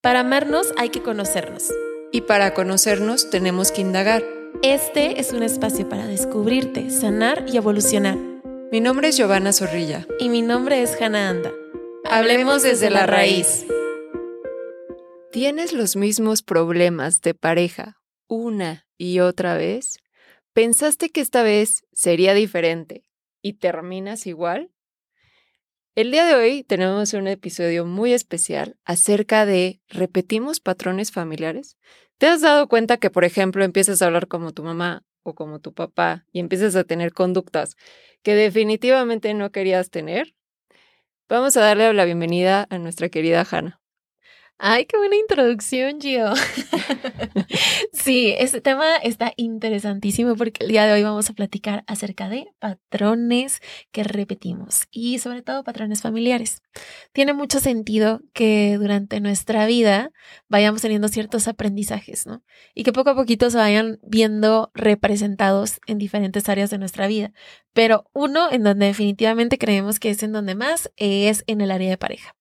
Para amarnos hay que conocernos. Y para conocernos tenemos que indagar. Este es un espacio para descubrirte, sanar y evolucionar. Mi nombre es Giovanna Zorrilla. Y mi nombre es Hannah Anda. Hablemos desde la raíz. ¿Tienes los mismos problemas de pareja una y otra vez? ¿Pensaste que esta vez sería diferente y terminas igual? El día de hoy tenemos un episodio muy especial acerca de ¿repetimos patrones familiares? ¿Te has dado cuenta que, por ejemplo, empiezas a hablar como tu mamá o como tu papá y empiezas a tener conductas que definitivamente no querías tener? Vamos a darle la bienvenida a nuestra querida Hannah. Ay, qué buena introducción, Gio. sí, este tema está interesantísimo porque el día de hoy vamos a platicar acerca de patrones que repetimos y sobre todo patrones familiares. Tiene mucho sentido que durante nuestra vida vayamos teniendo ciertos aprendizajes, ¿no? Y que poco a poquito se vayan viendo representados en diferentes áreas de nuestra vida. Pero uno en donde definitivamente creemos que es en donde más es en el área de pareja.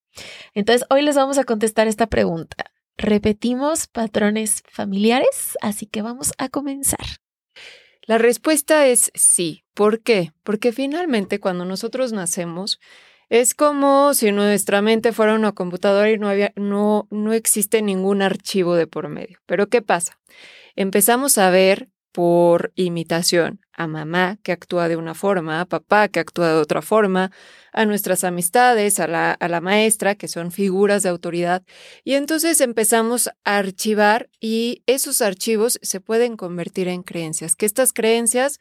Entonces, hoy les vamos a contestar esta pregunta. ¿Repetimos patrones familiares? Así que vamos a comenzar. La respuesta es sí. ¿Por qué? Porque finalmente cuando nosotros nacemos es como si nuestra mente fuera una computadora y no, había, no, no existe ningún archivo de por medio. Pero ¿qué pasa? Empezamos a ver por imitación a mamá que actúa de una forma, a papá que actúa de otra forma, a nuestras amistades, a la, a la maestra, que son figuras de autoridad. Y entonces empezamos a archivar y esos archivos se pueden convertir en creencias, que estas creencias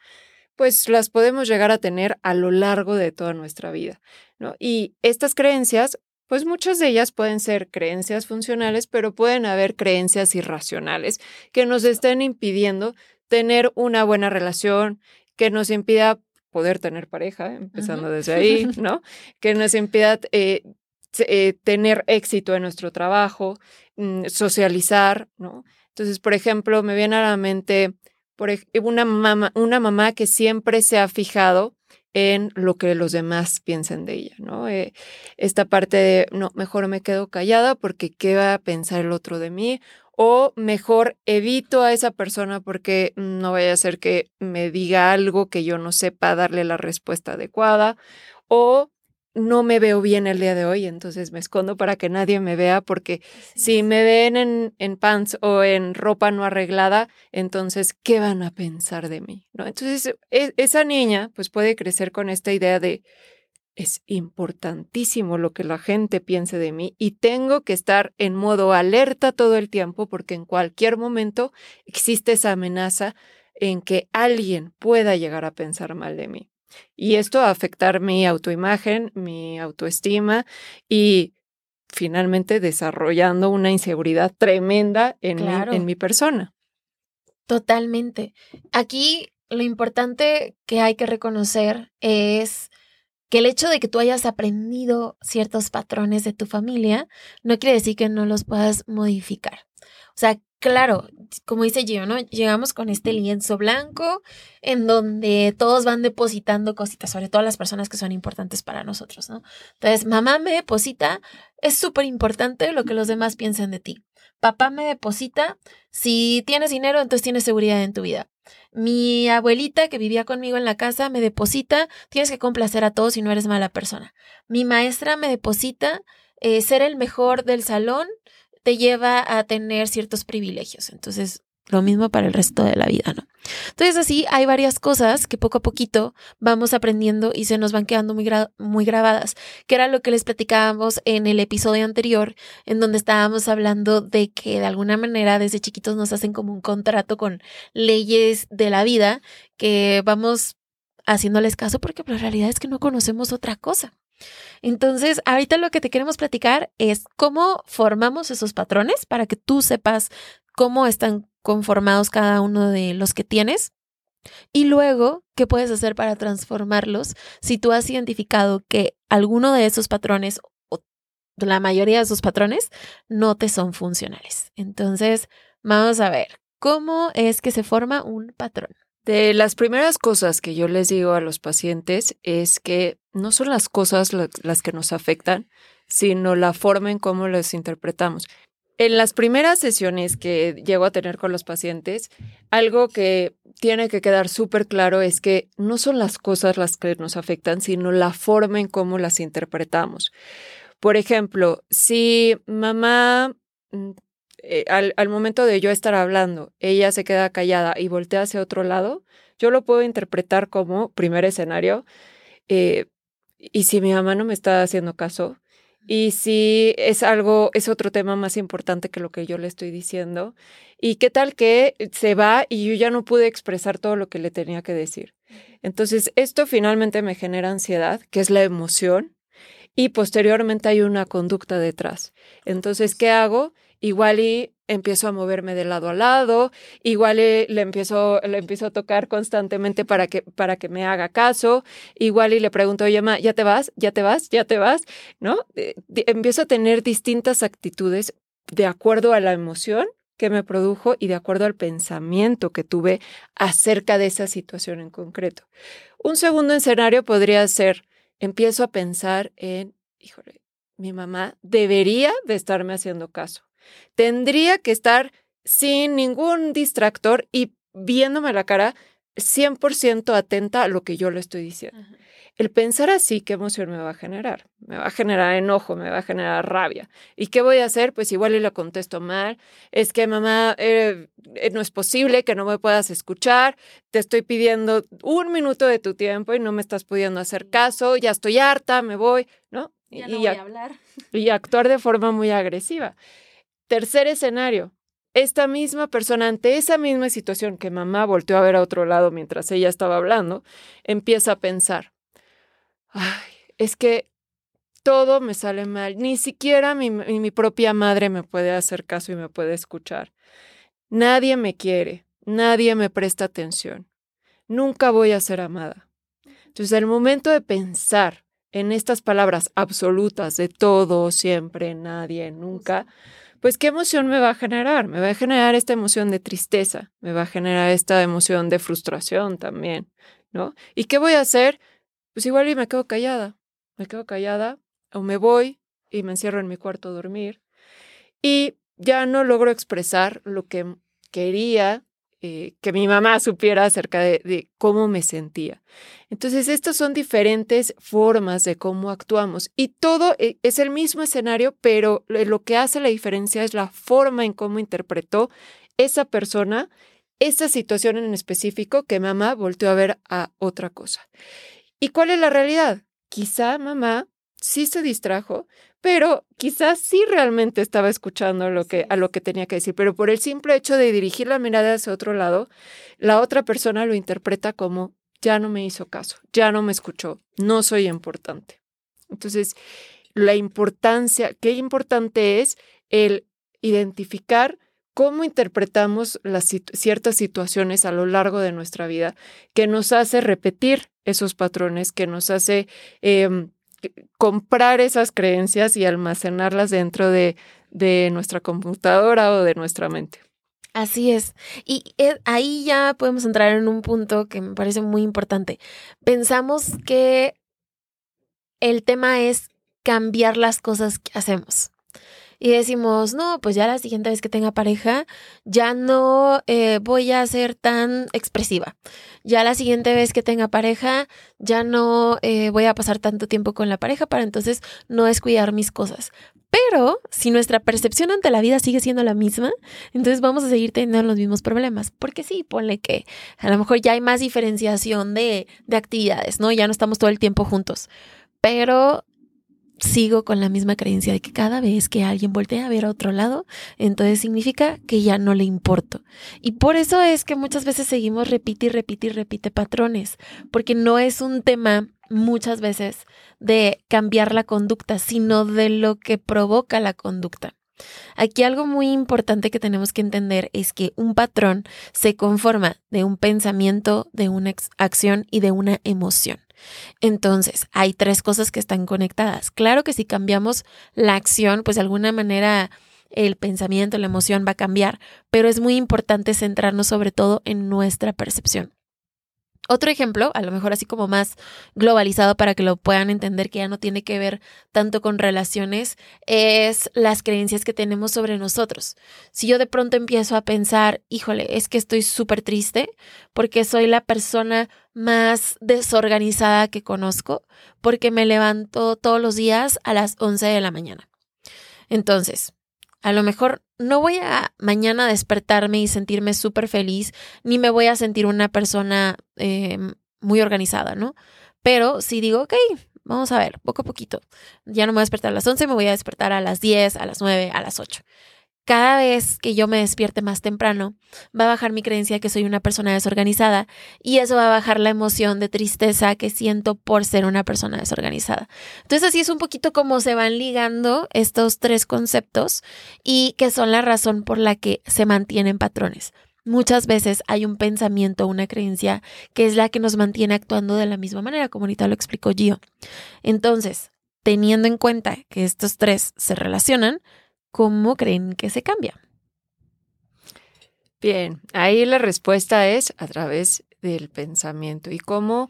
pues las podemos llegar a tener a lo largo de toda nuestra vida. ¿no? Y estas creencias pues muchas de ellas pueden ser creencias funcionales, pero pueden haber creencias irracionales que nos estén impidiendo tener una buena relación, que nos impida poder tener pareja, empezando desde ahí, ¿no? Que nos impida eh, eh, tener éxito en nuestro trabajo, mm, socializar, ¿no? Entonces, por ejemplo, me viene a la mente por una, mamá, una mamá que siempre se ha fijado en lo que los demás piensen de ella, ¿no? Eh, esta parte de, no, mejor me quedo callada porque qué va a pensar el otro de mí, o mejor evito a esa persona porque no vaya a ser que me diga algo que yo no sepa darle la respuesta adecuada o no me veo bien el día de hoy, entonces me escondo para que nadie me vea porque si me ven en, en, pants o en ropa no arreglada, entonces, ¿qué van a pensar de mí? ¿No? Entonces, e, esa niña pues puede crecer con esta idea de es importantísimo lo que la gente piense de mí y tengo que estar en modo alerta todo el tiempo porque en cualquier momento existe esa amenaza en que alguien pueda llegar a pensar mal de mí. Y esto va a afectar mi autoimagen, mi autoestima y finalmente desarrollando una inseguridad tremenda en, mi, en mi persona. Totalmente. Aquí lo importante que hay que reconocer es que el hecho de que tú hayas aprendido ciertos patrones de tu familia no quiere decir que no los puedas modificar. O sea, claro, como dice Gio, ¿no? Llegamos con este lienzo blanco en donde todos van depositando cositas, sobre todo las personas que son importantes para nosotros, ¿no? Entonces, mamá me deposita, es súper importante lo que los demás piensen de ti. Papá me deposita, si tienes dinero, entonces tienes seguridad en tu vida. Mi abuelita que vivía conmigo en la casa me deposita, tienes que complacer a todos si no eres mala persona. Mi maestra me deposita, eh, ser el mejor del salón te lleva a tener ciertos privilegios. Entonces, lo mismo para el resto de la vida, ¿no? Entonces así hay varias cosas que poco a poquito vamos aprendiendo y se nos van quedando muy, muy grabadas, que era lo que les platicábamos en el episodio anterior, en donde estábamos hablando de que de alguna manera desde chiquitos nos hacen como un contrato con leyes de la vida que vamos haciéndoles caso porque la realidad es que no conocemos otra cosa. Entonces, ahorita lo que te queremos platicar es cómo formamos esos patrones para que tú sepas cómo están conformados cada uno de los que tienes. Y luego, ¿qué puedes hacer para transformarlos si tú has identificado que alguno de esos patrones o la mayoría de esos patrones no te son funcionales? Entonces, vamos a ver, ¿cómo es que se forma un patrón? De las primeras cosas que yo les digo a los pacientes es que no son las cosas las que nos afectan, sino la forma en cómo las interpretamos. En las primeras sesiones que llego a tener con los pacientes, algo que tiene que quedar súper claro es que no son las cosas las que nos afectan, sino la forma en cómo las interpretamos. Por ejemplo, si mamá, mm, eh, al, momento de yo estar hablando, ella se queda callada y voltea hacia otro lado, yo lo puedo interpretar como primer escenario. Eh, y si mi mamá no me está haciendo caso, y si es algo, es otro tema más importante que lo que yo le estoy diciendo. Y qué tal que se va y yo ya no pude expresar todo lo que le tenía que decir. Entonces, esto finalmente me genera ansiedad, que es la emoción, y posteriormente hay una conducta detrás. Entonces, ¿qué hago? Igual y empiezo a moverme de lado a lado, igual le empiezo, le empiezo a tocar constantemente para que, para que me haga caso, igual y le pregunto, oye, ma, ¿ya te vas? ¿Ya te vas? ¿Ya te vas? ¿No? empiezo a tener distintas actitudes de acuerdo a la emoción que me produjo y de acuerdo al pensamiento que tuve acerca de esa situación en concreto. Un segundo escenario podría ser, empiezo a pensar en, híjole, mi mamá debería de estarme haciendo caso tendría que estar sin ningún distractor y viéndome la cara 100% atenta a lo que yo le estoy diciendo. El pensar así, ¿qué emoción me va a generar? Me va a generar enojo, me va a generar rabia. ¿Y qué voy a hacer? Pues igual y le contesto mal. Es que mamá, eh, eh, no es posible que no me puedas escuchar. Te estoy pidiendo un minuto de tu tiempo y no me estás pudiendo hacer caso. Ya estoy harta, me voy, ¿no? Ya no voy a hablar. Y actuar de forma muy agresiva. Tercer escenario. Esta misma persona, ante esa misma situación que mamá volteó a ver a otro lado mientras ella estaba hablando, empieza a pensar, ay, es que todo me sale mal, ni siquiera mi, propia madre me puede hacer caso y me puede escuchar. Nadie me quiere, nadie me presta atención, nunca voy a ser amada. Entonces, el momento de pensar en estas palabras absolutas de todo, siempre, nadie, nunca, pues ¿qué emoción me va a generar? Me va a generar esta emoción de tristeza, me va a generar esta emoción de frustración también, ¿no? ¿Y qué voy a hacer? Pues igual y me quedo callada, me quedo callada o me voy y me encierro en mi cuarto a dormir y ya no logro expresar lo que quería eh, que mi mamá supiera acerca de, cómo me sentía. Entonces, estas son diferentes formas de cómo actuamos y todo eh, es el mismo escenario, pero lo que hace la diferencia es la forma en cómo interpretó esa persona esa situación en específico que mamá volteó a ver a otra cosa. ¿Y cuál es la realidad? Quizá mamá sí se distrajo, pero quizás sí realmente estaba escuchando lo que, a lo que tenía que decir, pero por el simple hecho de dirigir la mirada hacia otro lado, la otra persona lo interpreta como ya no me hizo caso, ya no me escuchó, no soy importante. Entonces, la importancia, qué importante es el identificar cómo interpretamos las ciertas situaciones a lo largo de nuestra vida que nos hace repetir esos patrones, que nos hace em, comprar esas creencias y almacenarlas dentro de, de nuestra computadora o de nuestra mente. Así es. Y eh, ahí ya podemos entrar en un punto que me parece muy importante. Pensamos que el tema es cambiar las cosas que hacemos y decimos, no, pues ya la siguiente vez que tenga pareja, ya no eh, voy a ser tan expresiva. Ya la siguiente vez que tenga pareja, ya no eh, voy a pasar tanto tiempo con la pareja para entonces no descuidar mis cosas. Pero si nuestra percepción ante la vida sigue siendo la misma, entonces vamos a seguir teniendo los mismos problemas. Porque sí, ponle que a lo mejor ya hay más diferenciación de, de actividades, ¿no? Ya no estamos todo el tiempo juntos. Pero sigo con la misma creencia de que cada vez que alguien voltea a ver a otro lado, entonces significa que ya no le importo. Y por eso es que muchas veces seguimos repite y repite y repite patrones, porque no es un tema muchas veces de cambiar la conducta, sino de lo que provoca la conducta. Aquí algo muy importante que tenemos que entender es que un patrón se conforma de un pensamiento, de una acción y de una emoción. Entonces, hay tres cosas que están conectadas. Claro que si cambiamos la acción, pues de alguna manera el pensamiento, la emoción va a cambiar, pero es muy importante centrarnos sobre todo en nuestra percepción. Otro ejemplo, a lo mejor así como más globalizado para que lo puedan entender, que ya no tiene que ver tanto con relaciones, es las creencias que tenemos sobre nosotros. Si yo de pronto empiezo a pensar, híjole, es que estoy súper triste porque soy la persona más desorganizada que conozco, porque me levanto todos los días a las 11 de la mañana. Entonces, a lo mejor no voy a mañana despertarme y sentirme súper feliz, ni me voy a sentir una persona eh, muy organizada, ¿no? Pero si digo, ok, vamos a ver, poco a poquito. Ya no me voy a despertar a las 11, me voy a despertar a las 10, a las 9, a las 8 cada vez que yo me despierte más temprano, va a bajar mi creencia que soy una persona desorganizada y eso va a bajar la emoción de tristeza que siento por ser una persona desorganizada. Entonces así es un poquito como se van ligando estos tres conceptos y que son la razón por la que se mantienen patrones. Muchas veces hay un pensamiento, una creencia que es la que nos mantiene actuando de la misma manera, como ahorita lo explicó Gio. Entonces, teniendo en cuenta que estos tres se relacionan, ¿cómo creen que se cambia? Bien, ahí la respuesta es a través del pensamiento y cómo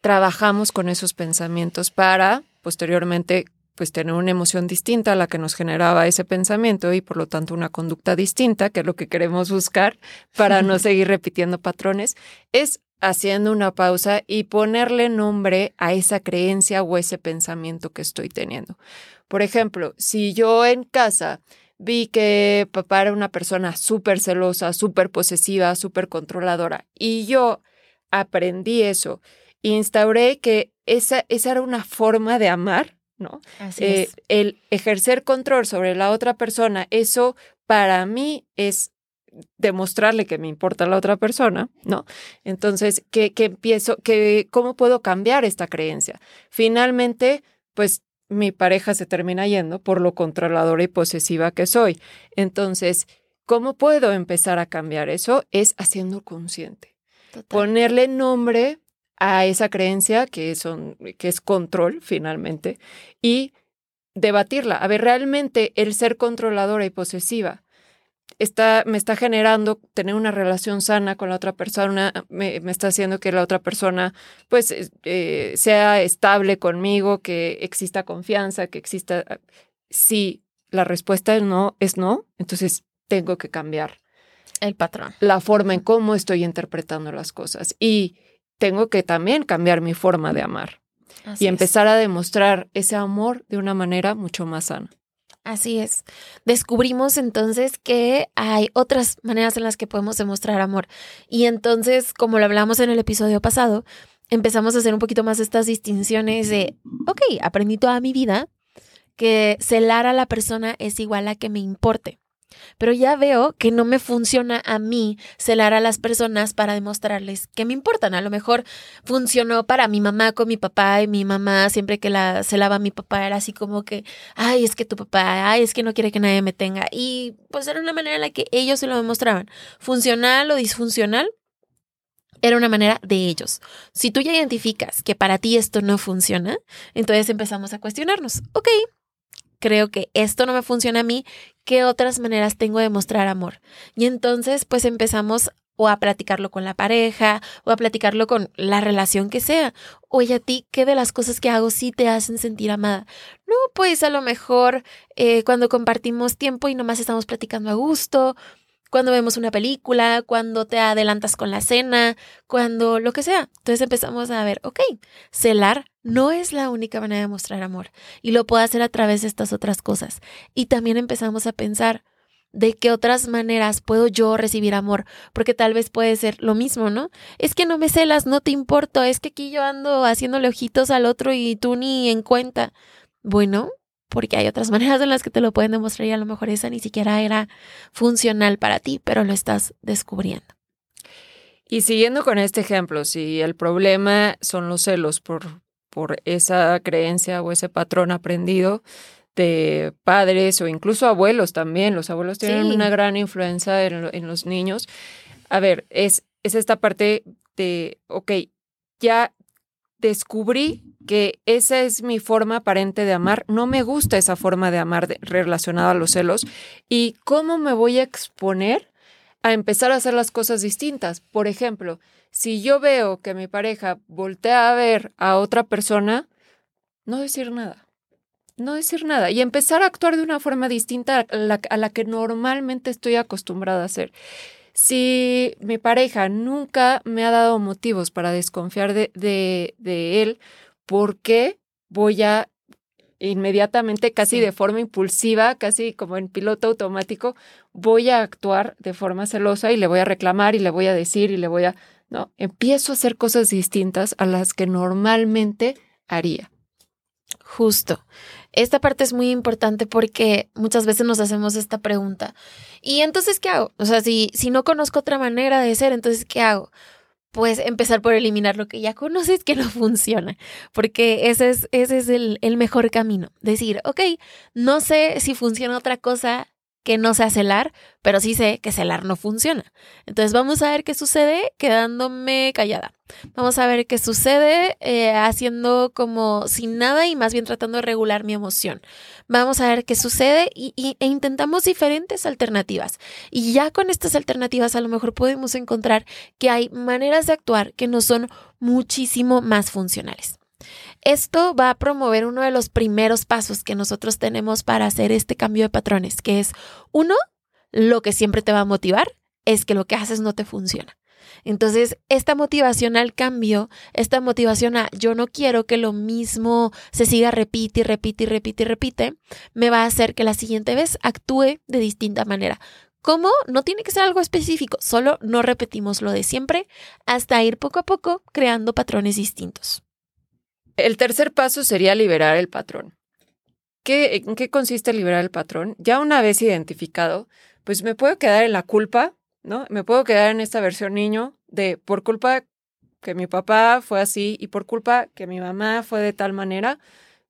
trabajamos con esos pensamientos para posteriormente pues tener una emoción distinta a la que nos generaba ese pensamiento y por lo tanto una conducta distinta, que es lo que queremos buscar para no seguir repitiendo patrones, es haciendo una pausa y ponerle nombre a esa creencia o ese pensamiento que estoy teniendo. Por ejemplo, si yo en casa vi que papá era una persona súper celosa, súper posesiva, súper controladora y yo aprendí eso, instauré que esa, esa era una forma de amar, ¿no? Así eh, es. El ejercer control sobre la otra persona, eso para mí es demostrarle que me importa la otra persona, ¿no? Entonces, ¿qué, qué empiezo? Que, ¿Cómo puedo cambiar esta creencia? Finalmente, pues mi pareja se termina yendo por lo controladora y posesiva que soy. Entonces, ¿cómo puedo empezar a cambiar eso? Es haciendo consciente. Ponerle nombre a esa creencia que, son, que es control finalmente y debatirla. A ver, realmente el ser controladora y posesiva está, me está generando tener una relación sana con la otra persona, me, está haciendo que la otra persona pues eh, sea estable conmigo, que exista confianza, que exista... Si la respuesta es no, es no, entonces tengo que cambiar. El patrón. La forma en cómo estoy interpretando las cosas. Y tengo que también cambiar mi forma de amar. y empezar a demostrar ese amor de una manera mucho más sana. Así es. Descubrimos entonces que hay otras maneras en las que podemos demostrar amor. Y entonces, como lo hablamos en el episodio pasado, empezamos a hacer un poquito más estas distinciones de, ok, aprendí toda mi vida que celar a la persona es igual a que me importe. Pero ya veo que no me funciona a mí celar a las personas para demostrarles que me importan. A lo mejor funcionó para mi mamá con mi papá y mi mamá siempre que la celaba a mi papá era así como que, ay, es que tu papá, ay, es que no quiere que nadie me tenga. Y pues era una manera en la que ellos se lo demostraban. Funcional o disfuncional, era una manera de ellos. Si tú ya identificas que para ti esto no funciona, entonces empezamos a cuestionarnos, ok, creo que esto no me funciona a mí, ¿qué otras maneras tengo de mostrar amor? Y entonces pues empezamos o a platicarlo con la pareja o a platicarlo con la relación que sea. Oye, a ti, ¿qué de las cosas que hago sí te hacen sentir amada? No, pues a lo mejor eh, cuando compartimos tiempo y nomás estamos platicando a gusto, cuando vemos una película, cuando te adelantas con la cena, cuando lo que sea. Entonces empezamos a ver, ok, celar no es la única manera de mostrar amor y lo puedo hacer a través de estas otras cosas. Y también empezamos a pensar, de qué otras maneras puedo yo recibir amor, porque tal vez puede ser lo mismo, ¿no? Es que no me celas, no te importo, es que aquí yo ando haciéndole ojitos al otro y tú ni en cuenta. Bueno, porque hay otras maneras en las que te lo pueden demostrar y a lo mejor esa ni siquiera era funcional para ti, pero lo estás descubriendo. Y siguiendo con este ejemplo, si el problema son los celos por, por esa creencia o ese patrón aprendido de padres o incluso abuelos también, los abuelos tienen una gran influencia en, en, los niños. A ver, es, es esta parte de, ok, ya descubrí que esa es mi forma aparente de amar. No me gusta esa forma de amar relacionada a los celos. ¿Y cómo me voy a exponer a empezar a hacer las cosas distintas. Por ejemplo, si yo veo que mi pareja voltea a ver a otra persona, no decir nada. No decir nada y empezar a actuar de una forma distinta a la, a la que normalmente estoy acostumbrada a hacer. Si mi pareja nunca me ha dado motivos para desconfiar de, de, de él, ¿por qué voy a inmediatamente, casi de forma impulsiva, casi como en piloto automático, voy a actuar de forma celosa y le voy a reclamar y le voy a decir y le voy a... Empiezo a hacer cosas distintas a las que normalmente haría. Justo. Esta parte es muy importante porque muchas veces nos hacemos esta pregunta. ¿Y entonces qué hago? O sea, si, si no conozco otra manera de ser, entonces ¿qué hago? pues empezar por eliminar lo que ya conoces que no funciona, porque ese es, ese es el, el mejor camino. Decir, ok, no sé si funciona otra cosa que no sea celar, pero sí sé que celar no funciona. Entonces vamos a ver qué sucede quedándome callada. Vamos a ver qué sucede eh, haciendo como sin nada y más bien tratando de regular mi emoción. Vamos a ver qué sucede y, e intentamos diferentes alternativas. Y ya con estas alternativas a lo mejor podemos encontrar que hay maneras de actuar que nos son muchísimo más funcionales. Esto va a promover uno de los primeros pasos que nosotros tenemos para hacer este cambio de patrones, que es uno, lo que siempre te va a motivar es que lo que haces no te funciona. Entonces, esta motivación al cambio, esta motivación a yo no quiero que lo mismo se siga repite y repite y repite y repite, me va a hacer que la siguiente vez actúe de distinta manera. ¿Cómo? No tiene que ser algo específico, solo no repetimos lo de siempre hasta ir poco a poco creando patrones distintos. El tercer paso sería liberar el patrón. ¿Qué, ¿En qué consiste liberar el patrón? Ya una vez identificado, pues me puedo quedar en la culpa, ¿no? Me puedo quedar en esta versión niño de por culpa que mi papá fue así y por culpa que mi mamá fue de tal manera,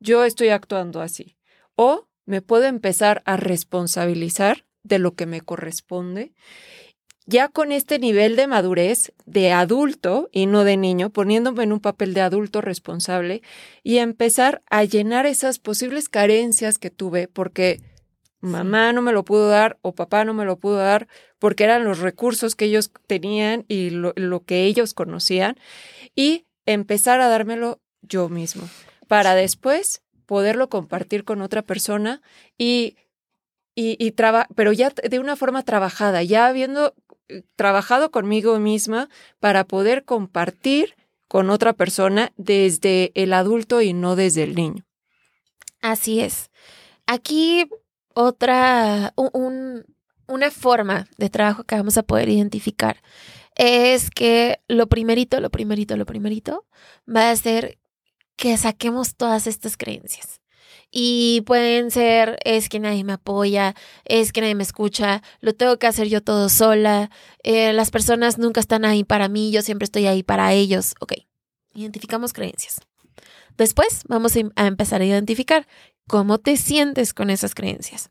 yo estoy actuando así. O me puedo empezar a responsabilizar de lo que me corresponde ya con este nivel de madurez de adulto y no de niño, poniéndome en un papel de adulto responsable y empezar a llenar esas posibles carencias que tuve porque mamá no me lo pudo dar o papá no me lo pudo dar porque eran los recursos que ellos tenían y lo, que ellos conocían y empezar a dármelo yo mismo para después poderlo compartir con otra persona y y, y pero ya de una forma trabajada, ya habiendo trabajado conmigo misma para poder compartir con otra persona desde el adulto y no desde el niño. Así es. Aquí otra, un, una forma de trabajo que vamos a poder identificar es que lo primerito, lo primerito, lo primerito va a ser que saquemos todas estas creencias. Y pueden ser, es que nadie me apoya, es que nadie me escucha, lo tengo que hacer yo todo sola, eh, las personas nunca están ahí para mí, yo siempre estoy ahí para ellos. Ok, identificamos creencias. Después vamos a empezar a identificar cómo te sientes con esas creencias.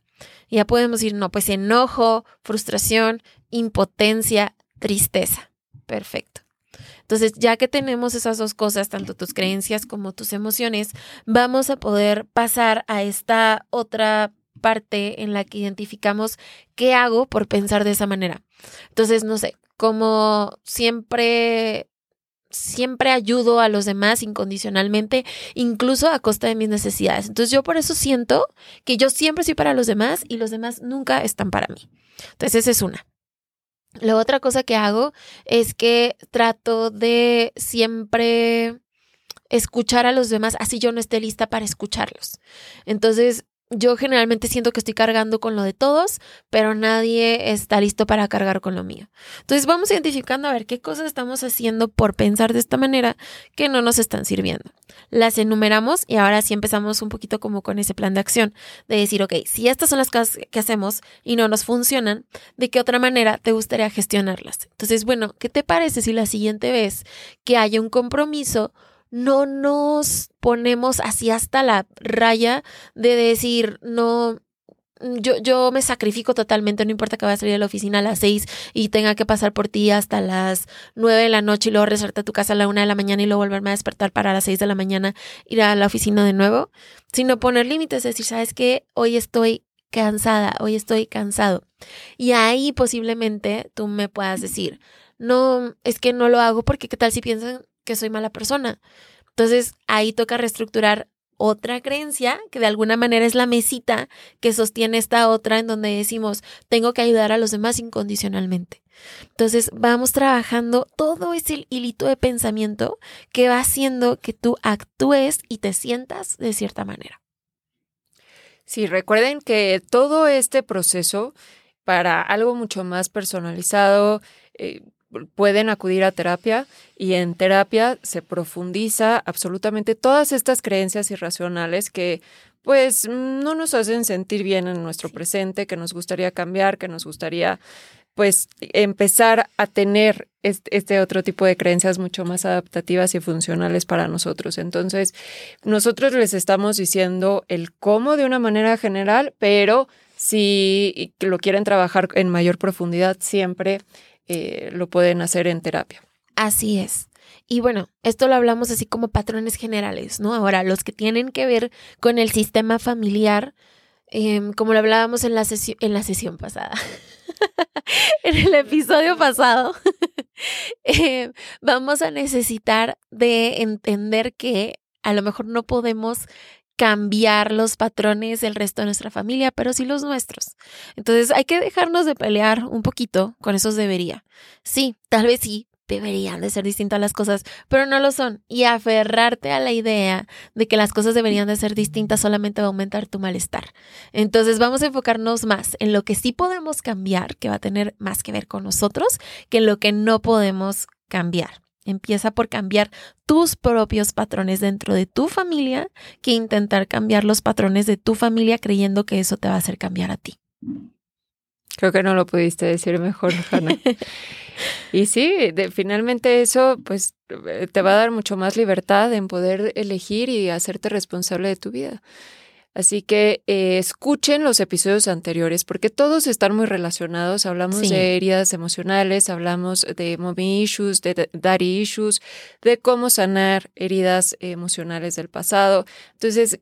Ya podemos ir, no, pues enojo, frustración, impotencia, tristeza. Perfecto. Entonces, ya que tenemos esas dos cosas, tanto tus creencias como tus emociones, vamos a poder pasar a esta otra parte en la que identificamos qué hago por pensar de esa manera. Entonces, no sé, como siempre siempre ayudo a los demás incondicionalmente, incluso a costa de mis necesidades. Entonces yo por eso siento que yo siempre soy para los demás y los demás nunca están para mí. Entonces esa es una. La otra cosa que hago es que trato de siempre escuchar a los demás, así yo no esté lista para escucharlos. Entonces, yo generalmente siento que estoy cargando con lo de todos, pero nadie está listo para cargar con lo mío. Entonces vamos identificando a ver qué cosas estamos haciendo por pensar de esta manera que no nos están sirviendo. Las enumeramos y ahora sí empezamos un poquito como con ese plan de acción, de decir, ok, si estas son las cosas que hacemos y no nos funcionan, ¿de qué otra manera te gustaría gestionarlas? Entonces, bueno, ¿qué te parece si la siguiente vez que haya un compromiso, no nos ponemos así hasta la raya de decir, no, yo, yo me sacrifico totalmente, no importa que vaya a salir de la oficina a las seis y tenga que pasar por ti hasta las nueve de la noche y luego regresarte a tu casa a la una de la mañana y luego volverme a despertar para las seis de la mañana ir a la oficina de nuevo, sino poner límites, decir, ¿sabes qué? Hoy estoy cansada, hoy estoy cansado. Y ahí posiblemente tú me puedas decir, no, es que no lo hago porque qué tal si piensan que soy mala persona. Entonces ahí toca reestructurar otra creencia que de alguna manera es la mesita que sostiene esta otra en donde decimos, tengo que ayudar a los demás incondicionalmente. Entonces vamos trabajando todo ese hilito de pensamiento que va haciendo que tú actúes y te sientas de cierta manera. Sí, recuerden que todo este proceso para algo mucho más personalizado, eh, pueden acudir a terapia y en terapia se profundiza absolutamente todas estas creencias irracionales que pues no nos hacen sentir bien en nuestro presente, que nos gustaría cambiar, que nos gustaría pues empezar a tener este, otro tipo de creencias mucho más adaptativas y funcionales para nosotros. Entonces, nosotros les estamos diciendo el cómo de una manera general, pero si lo quieren trabajar en mayor profundidad, siempre eh, lo pueden hacer en terapia. Así es. Y bueno, esto lo hablamos así como patrones generales, ¿no? Ahora, los que tienen que ver con el sistema familiar, em, como lo hablábamos en la, en la sesión pasada, en el episodio pasado, em, vamos a necesitar de entender que a lo mejor no podemos cambiar los patrones del resto de nuestra familia, pero sí los nuestros. Entonces hay que dejarnos de pelear un poquito con esos debería. Sí, tal vez sí, deberían de ser distintas las cosas, pero no lo son. Y aferrarte a la idea de que las cosas deberían de ser distintas solamente va a aumentar tu malestar. Entonces vamos a enfocarnos más en lo que sí podemos cambiar, que va a tener más que ver con nosotros, que en lo que no podemos cambiar. Empieza por cambiar tus propios patrones dentro de tu familia que intentar cambiar los patrones de tu familia creyendo que eso te va a hacer cambiar a ti. Creo que no lo pudiste decir mejor, Hanna. y sí, finalmente eso pues eh, te va a dar mucho más libertad en poder elegir y hacerte responsable de tu vida. Así que eh, escuchen los episodios anteriores porque todos están muy relacionados. Hablamos de heridas emocionales, hablamos de mommy issues, de daddy issues, de cómo sanar heridas emocionales del pasado. Entonces,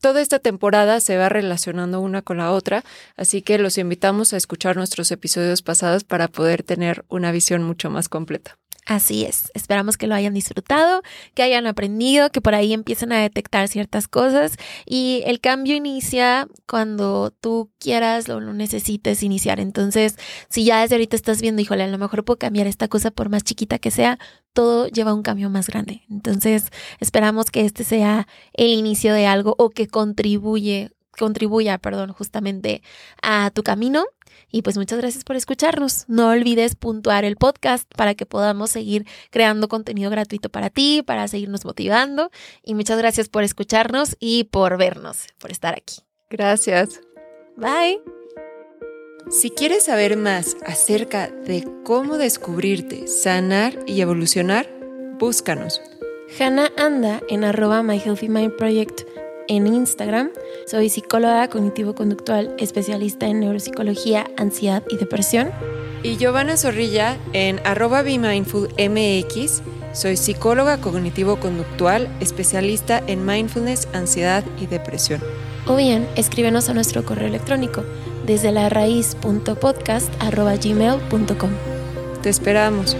toda esta temporada se va relacionando una con la otra. Así que los invitamos a escuchar nuestros episodios pasados para poder tener una visión mucho más completa. Así es, esperamos que lo hayan disfrutado, que hayan aprendido, que por ahí empiecen a detectar ciertas cosas y el cambio inicia cuando tú quieras o lo necesites iniciar. Entonces, si ya desde ahorita estás viendo, híjole, a lo mejor puedo cambiar esta cosa por más chiquita que sea, todo lleva un cambio más grande. Entonces, esperamos que este sea el inicio de algo o que contribuye contribuya, perdón, justamente a tu camino. Y pues muchas gracias por escucharnos. No olvides puntuar el podcast para que podamos seguir creando contenido gratuito para ti, para seguirnos motivando. Y muchas gracias por escucharnos y por vernos, por estar aquí. Gracias. Bye. Si quieres saber más acerca de cómo descubrirte, sanar y evolucionar, búscanos. Hannah anda en arroba My Healthy Mind Project en Instagram. Soy psicóloga cognitivo-conductual, especialista en neuropsicología, ansiedad y depresión. Y Giovanna Zorrilla en arroba MX. Soy psicóloga cognitivo-conductual, especialista en mindfulness, ansiedad y depresión. O bien, escríbenos a nuestro correo electrónico desde la raíz.podcast.gmail.com. Te esperamos.